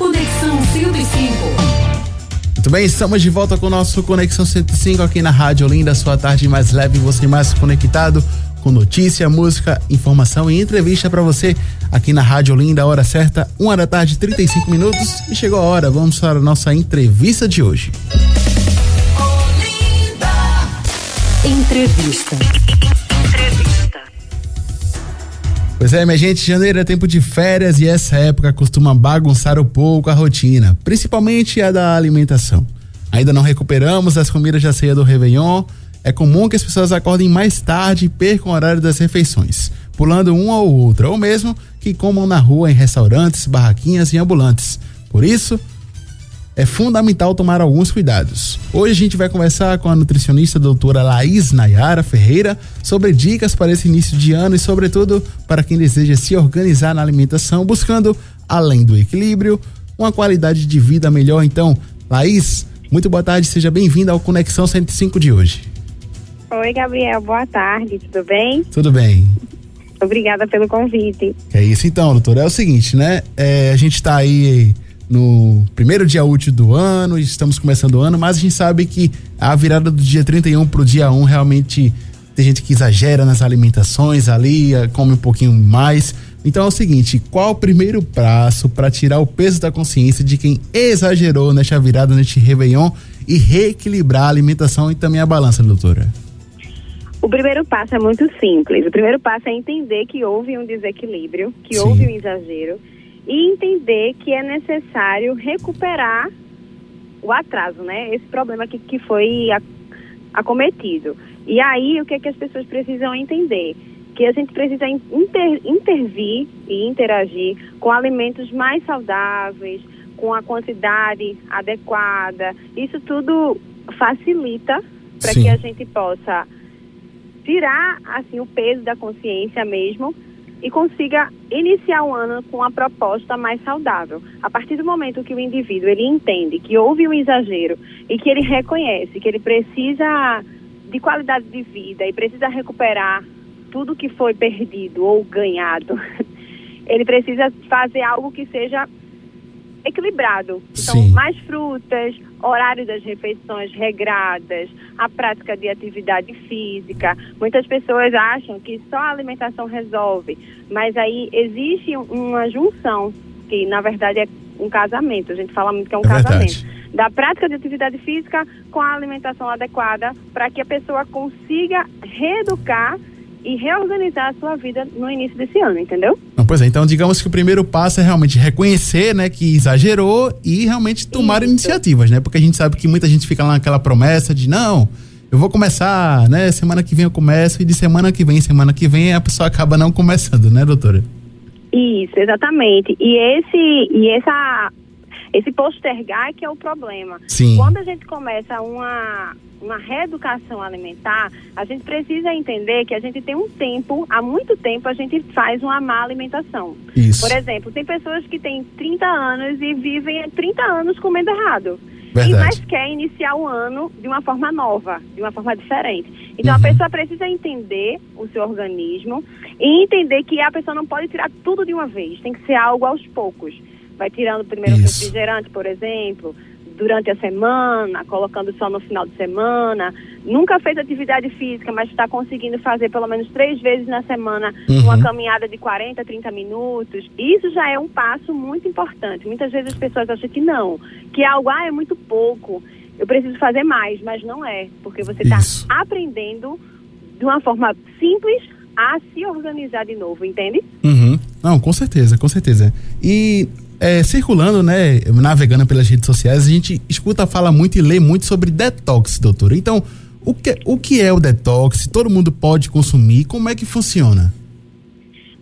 Conexão 105. Muito bem, estamos de volta com o nosso Conexão 105 aqui na Rádio Olinda, sua tarde mais leve, você mais conectado com notícia, música, informação e entrevista para você aqui na Rádio Olinda, hora certa, uma da tarde, 35 minutos. E chegou a hora, vamos para a nossa entrevista de hoje. Olinda. Entrevista. Pois é, minha gente, janeiro é tempo de férias e essa época costuma bagunçar um pouco a rotina, principalmente a da alimentação. Ainda não recuperamos as comidas da ceia do Réveillon. É comum que as pessoas acordem mais tarde e percam o horário das refeições, pulando uma ou outra, ou mesmo que comam na rua em restaurantes, barraquinhas e ambulantes. Por isso, é fundamental tomar alguns cuidados. Hoje a gente vai conversar com a nutricionista doutora Laís Nayara Ferreira sobre dicas para esse início de ano e, sobretudo, para quem deseja se organizar na alimentação, buscando, além do equilíbrio, uma qualidade de vida melhor. Então, Laís, muito boa tarde, seja bem-vinda ao Conexão 105 de hoje. Oi, Gabriel, boa tarde, tudo bem? Tudo bem? Obrigada pelo convite. É isso então, doutora. É o seguinte, né? É, a gente está aí no primeiro dia útil do ano, estamos começando o ano, mas a gente sabe que a virada do dia 31 para o dia 1 realmente tem gente que exagera nas alimentações ali, eh, come um pouquinho mais. Então é o seguinte, qual o primeiro passo para tirar o peso da consciência de quem exagerou nesta virada, neste Réveillon e reequilibrar a alimentação e também a balança, doutora? O primeiro passo é muito simples. O primeiro passo é entender que houve um desequilíbrio, que Sim. houve um exagero e entender que é necessário recuperar o atraso, né? Esse problema que, que foi acometido. E aí, o que é que as pessoas precisam entender? Que a gente precisa in- inter- intervir e interagir com alimentos mais saudáveis, com a quantidade adequada. Isso tudo facilita para que a gente possa tirar assim o peso da consciência mesmo e consiga iniciar o ano com uma proposta mais saudável. A partir do momento que o indivíduo ele entende que houve um exagero e que ele reconhece que ele precisa de qualidade de vida e precisa recuperar tudo que foi perdido ou ganhado, ele precisa fazer algo que seja equilibrado. Então, Sim. mais frutas, horário das refeições regradas, a prática de atividade física. Muitas pessoas acham que só a alimentação resolve, mas aí existe um- uma junção, que na verdade é um casamento. A gente fala muito que é um É verdade. casamento. Da prática de atividade física com a alimentação adequada para que a pessoa consiga reeducar e reorganizar a sua vida no início desse ano, entendeu? Não, pois é, então digamos que o primeiro passo é realmente reconhecer, né, que exagerou e realmente tomar Isso. iniciativas, né? Porque a gente sabe que muita gente fica lá naquela promessa de não, eu vou começar, né? Semana que vem eu começo e de semana que vem, semana que vem a pessoa acaba não começando, né, doutora? Isso, exatamente. E esse e essa esse postergar que é o problema. Sim. Quando a gente começa uma uma reeducação alimentar, a gente precisa entender que a gente tem um tempo, há muito tempo a gente faz uma má alimentação. Isso. Por exemplo, tem pessoas que têm 30 anos e vivem 30 anos comendo errado. E Verdade. mas quer iniciar o ano de uma forma nova, de uma forma diferente. Então Uhum. a pessoa precisa entender o seu organismo e entender que a pessoa não pode tirar tudo de uma vez, tem que ser algo aos poucos. Vai tirando primeiro o refrigerante, por exemplo, durante a semana, colocando só no final de semana. Nunca fez atividade física, mas está conseguindo fazer pelo menos três vezes na semana Uhum. uma caminhada de 40, 30 minutos. Isso já é um passo muito importante. Muitas vezes as pessoas acham que não, que algo ah, é muito pouco, eu preciso fazer mais, mas não é, porque você está aprendendo de uma forma simples a se organizar de novo, entende? Uhum. Não, com certeza, com certeza. E é, circulando, né, navegando pelas redes sociais, a gente escuta, fala muito e lê muito sobre detox, doutora. Então, o que, o que é o detox? Todo mundo pode consumir? Como é que funciona?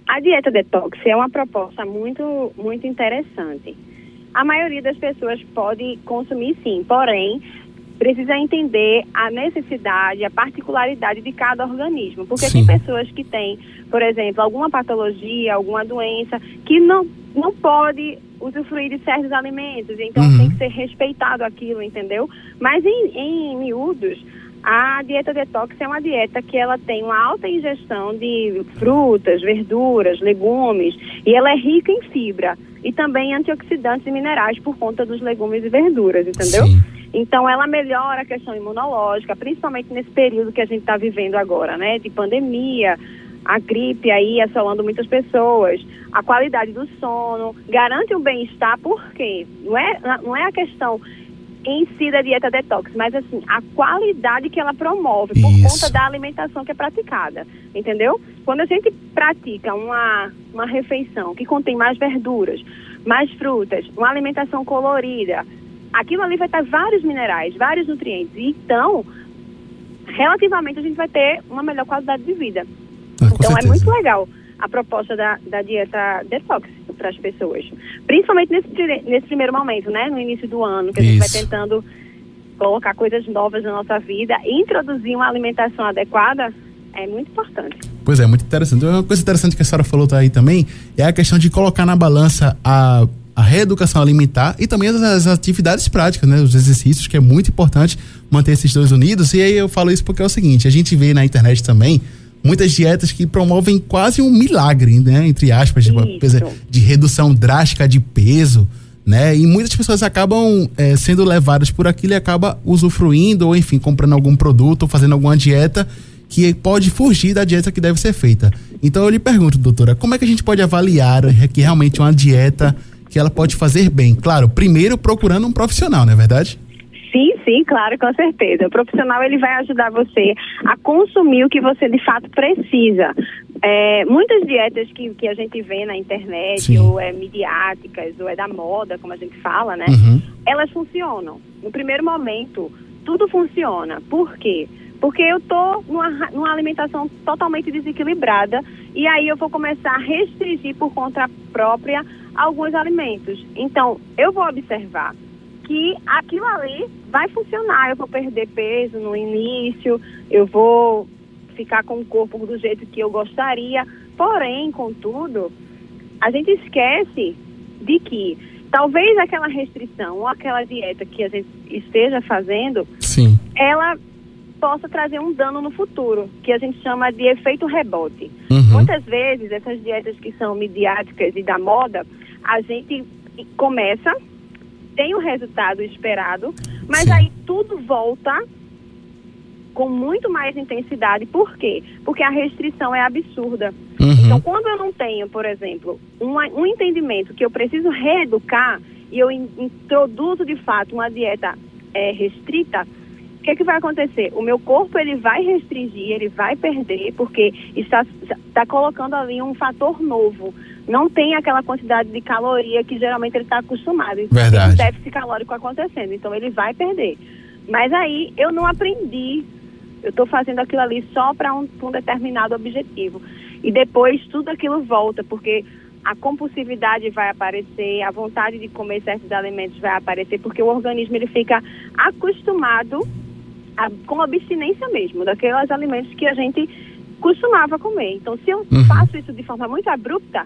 A dieta detox é uma proposta muito, muito interessante. A maioria das pessoas pode consumir sim, porém precisa entender a necessidade, a particularidade de cada organismo, porque Sim. tem pessoas que têm, por exemplo, alguma patologia, alguma doença que não não pode usufruir de certos alimentos, então Uhum. tem que ser respeitado aquilo, entendeu? Mas em, em miúdos, a dieta detox é uma dieta que ela tem uma alta ingestão de frutas, verduras, legumes e ela é rica em fibra. e também antioxidantes e minerais por conta dos legumes e verduras, entendeu? Sim. Então ela melhora a questão imunológica, principalmente nesse período que a gente está vivendo agora, né? De pandemia, a gripe aí assolando muitas pessoas, a qualidade do sono, garante o bem-estar, por quê? Não é, não é a questão em si da dieta detox, mas assim, a qualidade que ela promove por Isso. conta da alimentação que é praticada, entendeu? Quando a gente pratica uma, uma refeição que contém mais verduras, mais frutas, uma alimentação colorida, aquilo ali vai estar vários minerais, vários nutrientes. Então, relativamente, a gente vai ter uma melhor qualidade de vida. Ah, Então é certeza. muito legal a proposta da, da dieta detox para as pessoas. Principalmente nesse, nesse primeiro momento, né? No início do ano, que a gente vai Isso. tentando colocar coisas novas na nossa vida e introduzir uma alimentação adequada é muito importante. Pois é, muito interessante. Uma coisa interessante que a senhora falou tá aí também é a questão de colocar na balança a, a reeducação alimentar e também as, as atividades práticas, né? Os exercícios, que é muito importante manter esses dois unidos. E aí eu falo isso porque é o seguinte, a gente vê na internet também muitas dietas que promovem quase um milagre, né? Entre aspas, coisa de redução drástica de peso, né? E muitas pessoas acabam eh, sendo levadas por aquilo e acaba usufruindo ou enfim, comprando algum produto ou fazendo alguma dieta que pode fugir da dieta que deve ser feita. Então eu lhe pergunto, doutora, como é que a gente pode avaliar que realmente uma dieta que ela pode fazer bem? Claro, primeiro procurando um profissional, não é verdade? Sim, sim, claro, com certeza. O profissional ele vai ajudar você a consumir o que você de fato precisa. É, muitas dietas que, que a gente vê na internet, Sim. ou é midiáticas, ou é da moda, como a gente fala, né? Uhum. Elas funcionam. No primeiro momento, tudo funciona. Por quê? Porque eu tô numa, numa alimentação totalmente desequilibrada e aí eu vou começar a restringir por conta própria alguns alimentos. Então, eu vou observar que aquilo ali vai funcionar. Eu vou perder peso no início, eu vou ficar com o corpo do jeito que eu gostaria. Porém, contudo, a gente esquece de que talvez aquela restrição ou aquela dieta que a gente esteja fazendo, Sim. ela possa trazer um dano no futuro, que a gente chama de efeito rebote. Uhum. Muitas vezes, essas dietas que são midiáticas e da moda, a gente começa, tem o resultado esperado, mas Sim. aí tudo volta com muito mais intensidade. Por quê? Porque a restrição é absurda. Então, Uhum. quando eu não tenho, por exemplo, uma- um entendimento que eu preciso reeducar e eu in- introduzo de fato uma dieta eh, restrita, o que, que vai acontecer? O meu corpo ele vai restringir, ele vai perder, porque está, está colocando ali um fator novo. Não tem aquela quantidade de caloria que geralmente ele está acostumado. Então, Verdade. Tem um déficit calórico acontecendo, então ele vai perder. Mas aí eu não aprendi. Eu estou fazendo aquilo ali só para um, um determinado objetivo. E depois tudo aquilo volta, porque a compulsividade vai aparecer, a vontade de comer certos alimentos vai aparecer, porque o organismo ele fica acostumado a- com abstinência mesmo, daqueles alimentos que a gente costumava comer. Então, se eu Uhum. faço isso de forma muito abrupta,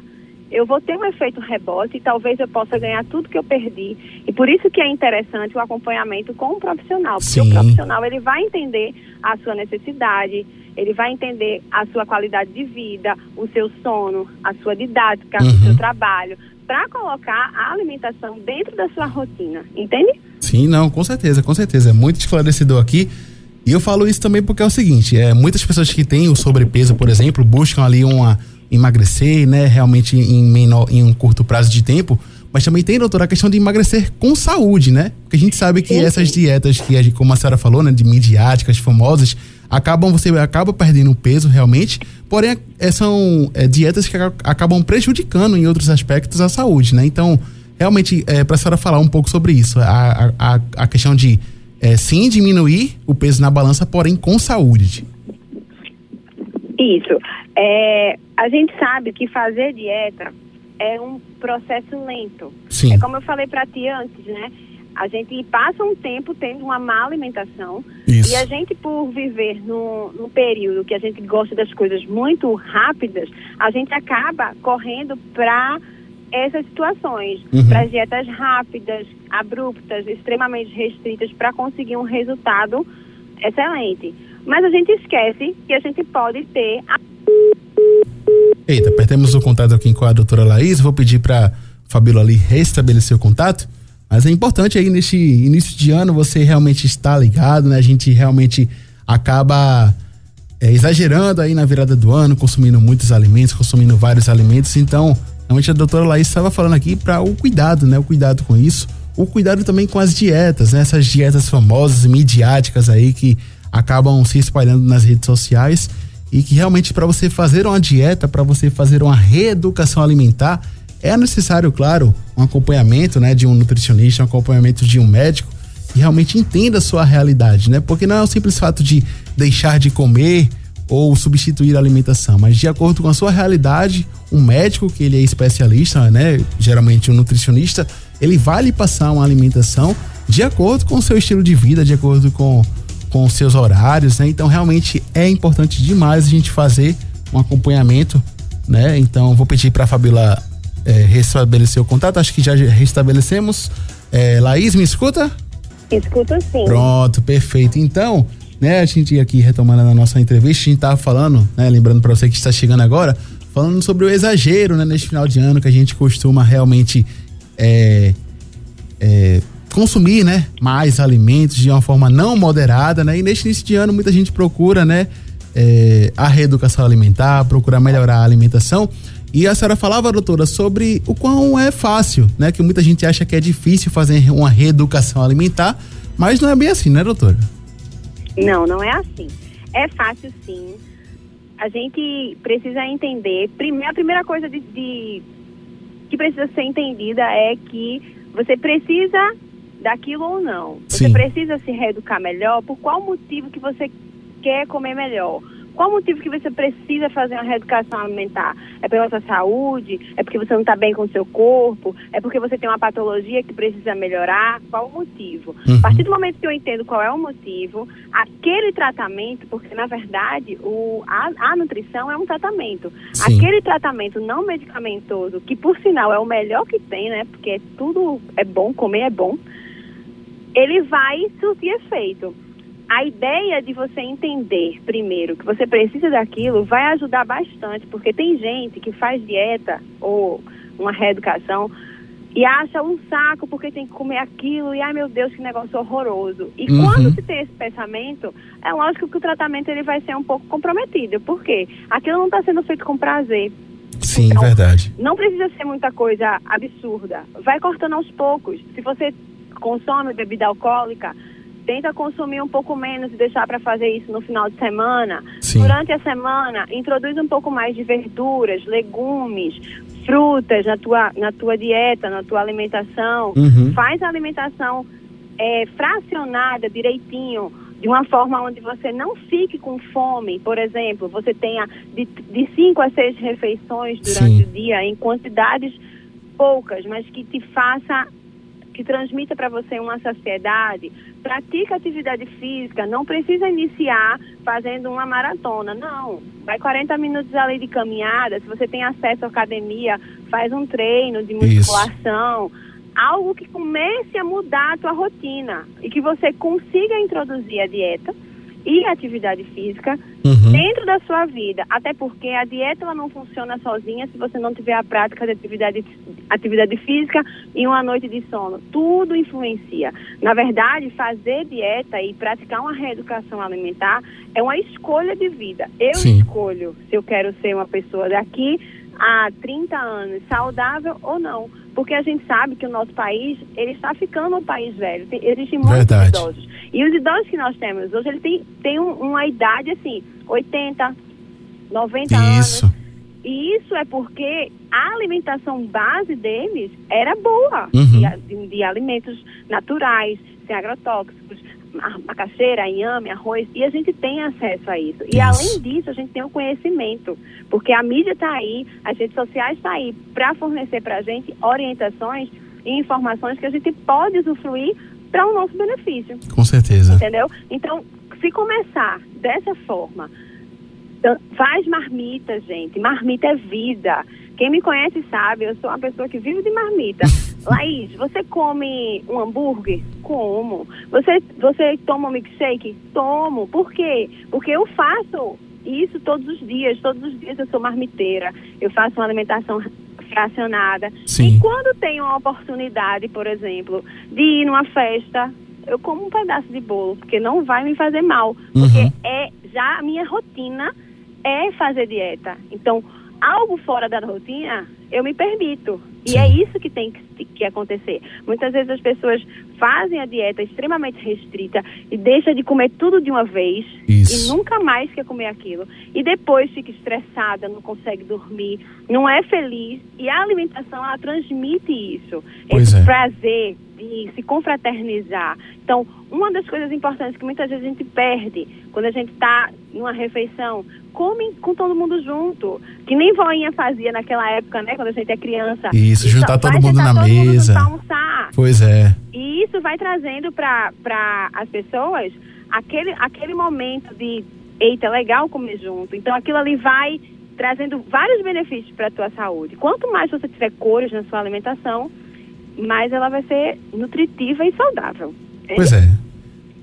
eu vou ter um efeito rebote e talvez eu possa ganhar tudo que eu perdi. E por isso que é interessante o acompanhamento com um profissional, porque Sim. o profissional ele vai entender a sua necessidade, ele vai entender a sua qualidade de vida, o seu sono, a sua didática, Uhum. o seu trabalho, para colocar a alimentação dentro da sua rotina, entende? Sim, não, com certeza, com certeza. É muito esclarecedor aqui. E eu falo isso também porque é o seguinte, é, muitas pessoas que têm o sobrepeso, por exemplo, buscam ali uma emagrecer, né, realmente em menor, em um curto prazo de tempo, mas também tem, doutora, a questão de emagrecer com saúde, né? Porque a gente sabe que essas dietas que, como a senhora falou, né, de midiáticas, famosas, acabam, você acaba perdendo peso realmente, porém é, são é, dietas que aca- acabam prejudicando em outros aspectos a saúde, né? Então, realmente, é, para a senhora falar um pouco sobre isso, a, a, a- questão de é, sim diminuir o peso na balança, porém com saúde. Isso. É, a gente sabe que fazer dieta é um processo lento. Sim. É como eu falei para ti antes, né? A gente passa um tempo tendo uma má alimentação Isso. e a gente, por viver num, num período que a gente gosta das coisas muito rápidas, a gente acaba correndo para essas situações, Uhum. para dietas rápidas, abruptas, extremamente restritas, para conseguir um resultado excelente. Mas a gente esquece que a gente pode ter a Eita, perdemos o contato aqui com a doutora Laís. Vou pedir para Fabíola ali restabeleceu o contato. Mas é importante aí neste início de ano você realmente estar ligado, né? A gente realmente acaba é, exagerando aí na virada do ano, consumindo muitos alimentos, consumindo vários alimentos. Então, realmente a doutora Laís estava falando aqui para o cuidado, né? O cuidado com isso. O cuidado também com as dietas, né? Essas dietas famosas, midiáticas aí que acabam se espalhando nas redes sociais e que realmente para você fazer uma dieta, para você fazer uma reeducação alimentar, é necessário, claro, um acompanhamento, né, de um nutricionista, um acompanhamento de um médico que realmente entenda a sua realidade, né? Porque não é o simples fato de deixar de comer ou substituir a alimentação, mas de acordo com a sua realidade, um médico que ele é especialista, né, geralmente um nutricionista, ele vai lhe passar uma alimentação de acordo com o seu estilo de vida, de acordo com com os seus horários, né? Então realmente é importante demais a gente fazer um acompanhamento, né? Então vou pedir para a Fabíola é, restabelecer o contato, acho que já restabelecemos. É, Laís, me escuta? Escuta sim. Pronto, perfeito. Então, né, a gente aqui retomando a nossa entrevista, a gente tava falando, né, lembrando para você que está chegando agora, falando sobre o exagero, né, neste final de ano que a gente costuma realmente é, é, consumir, né, mais alimentos de uma forma não moderada, né? E neste início de ano muita gente procura, né, é, a reeducação alimentar, procurar melhorar a alimentação. E a senhora falava, doutora, sobre o quão é fácil, né? Que muita gente acha que é difícil fazer uma reeducação alimentar, mas não é bem assim, né, doutora? Não, não é assim. É fácil sim. A gente precisa entender. Primeiro, a primeira coisa de, de que precisa ser entendida é que você precisa daquilo ou não. Você Sim. precisa se reeducar melhor. Por qual motivo que você quer comer melhor? Qual motivo que você precisa fazer uma reeducação alimentar? É pela sua saúde? É porque você não está bem com o seu corpo? É porque você tem uma patologia que precisa melhorar? Qual o motivo? Uhum. A partir do momento que eu entendo qual é o motivo, aquele tratamento, porque na verdade o, a, a nutrição é um tratamento. Sim. Aquele tratamento não medicamentoso, que por sinal é o melhor que tem, né? Porque tudo é bom, comer é bom ele vai surtir efeito. A ideia de você entender primeiro que você precisa daquilo vai ajudar bastante, porque tem gente que faz dieta ou uma reeducação e acha um saco porque tem que comer aquilo e ai meu Deus que negócio horroroso. E Uhum. quando se tem esse pensamento, é lógico que o tratamento ele vai ser um pouco comprometido, porque aquilo não está sendo feito com prazer. Sim, Então, verdade. Não precisa ser muita coisa absurda. Vai cortando aos poucos. Se você consome bebida alcoólica, tenta consumir um pouco menos e deixar para fazer isso no final de semana. Sim. Durante a semana, introduz um pouco mais de verduras, legumes, frutas na tua, na tua dieta, na tua alimentação. Uhum. Faz a alimentação é, fracionada direitinho, de uma forma onde você não fique com fome. Por exemplo, você tenha de, de cinco a seis refeições durante Sim. o dia em quantidades poucas, mas que te faça que transmita para você uma saciedade, pratica atividade física, não precisa iniciar fazendo uma maratona, não. Vai 40 minutos ali de caminhada, se você tem acesso à academia, faz um treino de Isso. musculação, algo que comece a mudar a tua rotina e que você consiga introduzir a dieta e atividade física Uhum. dentro da sua vida, até porque a dieta ela não funciona sozinha se você não tiver a prática de atividade, atividade física e uma noite de sono. Tudo influencia. Na verdade, fazer dieta e praticar uma reeducação alimentar é uma escolha de vida. Eu Sim. escolho se eu quero ser uma pessoa daqui a 30 anos saudável ou não. Porque a gente sabe que o nosso país, ele está ficando um país velho. Tem, existem muitos idosos. E os idosos que nós temos hoje, ele tem, tem um- uma idade assim, 80, 90 Isso. anos. E isso é porque a alimentação base deles era boa. Uhum. De- de alimentos naturais, sem agrotóxicos, ma- macaxeira, inhame, arroz. E a gente tem acesso a isso. E além disso, a gente tem o conhecimento. Porque a mídia está aí, as redes sociais estão aí para fornecer para a gente orientações e informações que a gente pode usufruir para o nosso benefício Com certeza. entendeu? Então, se começar dessa forma, faz marmita, gente. Marmita é vida. Quem me conhece sabe, eu sou uma pessoa que vive de marmita. Laís, você come um hambúrguer? Como. Você, você toma um milkshake? Tomo. Por quê? Porque eu faço isso todos os dias. Todos os dias eu sou marmiteira. Eu faço uma alimentação fracionada. Sim. E quando tem uma oportunidade, por exemplo, de ir numa festa, eu como um pedaço de bolo, porque não vai me fazer mal. Porque Uhum. é já a minha rotina é fazer dieta. Então, algo fora da rotina, eu me permito. E é isso que tem que, que acontecer. Muitas vezes as pessoas fazem a dieta extremamente restrita e deixa de comer tudo de uma vez Isso. e nunca mais quer comer aquilo. E depois fica estressada, não consegue dormir, não é feliz. E a alimentação, ela transmite isso. Pois esse é. prazer de se confraternizar. Então, uma das coisas importantes que muitas vezes a gente perde quando a gente está numa refeição, come com todo mundo junto. Que nem voinha fazia naquela época, né? Quando a gente é criança. Isso, só- juntar todo mundo na todo mundo mesa. pra almoçar. Pois é. E isso vai trazendo para as pessoas aquele, aquele momento de, eita, é legal comer junto. Então aquilo ali vai trazendo vários benefícios para a tua saúde. Quanto mais você tiver cores na sua alimentação, mais ela vai ser nutritiva e saudável. Pois é.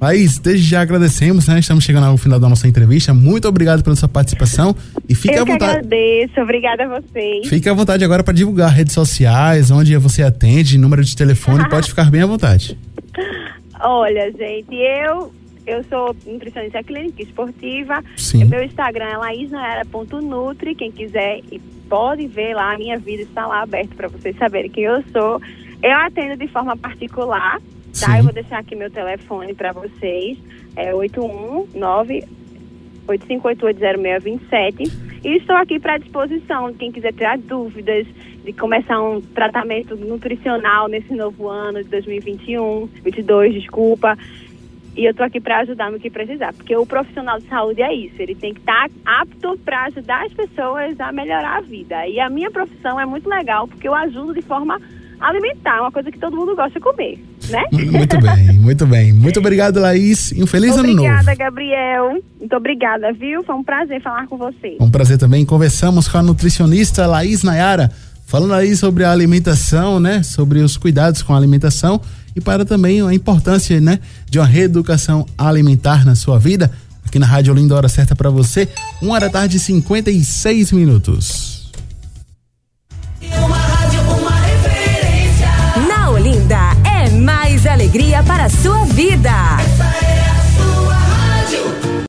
Laís, desde já agradecemos, né? Estamos chegando ao final da nossa entrevista. Muito obrigado pela sua participação e fique Eu à vontade. agradeço, obrigada a vocês. Fique à vontade agora para divulgar redes sociais, onde você atende, número de telefone, pode ficar bem à vontade. Olha, gente, eu eu sou nutricionista clínica esportiva. Sim. Meu Instagram é laisnaera.nutri. Quem quiser e pode ver lá, a minha vida está lá aberta para vocês saberem quem eu sou. Eu atendo de forma particular, tá? Sim. Eu vou deixar aqui meu telefone para vocês. É 819 85880627 e estou aqui para disposição de quem quiser tirar dúvidas de começar um tratamento nutricional nesse novo ano de 2021, 22, desculpa. E eu estou aqui para ajudar no que precisar, porque o profissional de saúde é isso, ele tem que estar apto para ajudar as pessoas a melhorar a vida. E a minha profissão é muito legal, porque eu ajudo de forma alimentar, uma coisa que todo mundo gosta de comer, né? Muito bem, muito bem. Muito obrigado, Laís. E um feliz ano novo. Obrigada, Gabriel. Muito obrigada, viu? Foi um prazer falar com você. Um prazer também. Conversamos com a nutricionista Laís Nayara, falando aí sobre a alimentação, né? Sobre os cuidados com a alimentação e para também a importância, né? De uma reeducação alimentar na sua vida. Aqui na Rádio Olinda, hora certa para você, uma hora da tarde e 56 minutos. Mais alegria para a sua vida.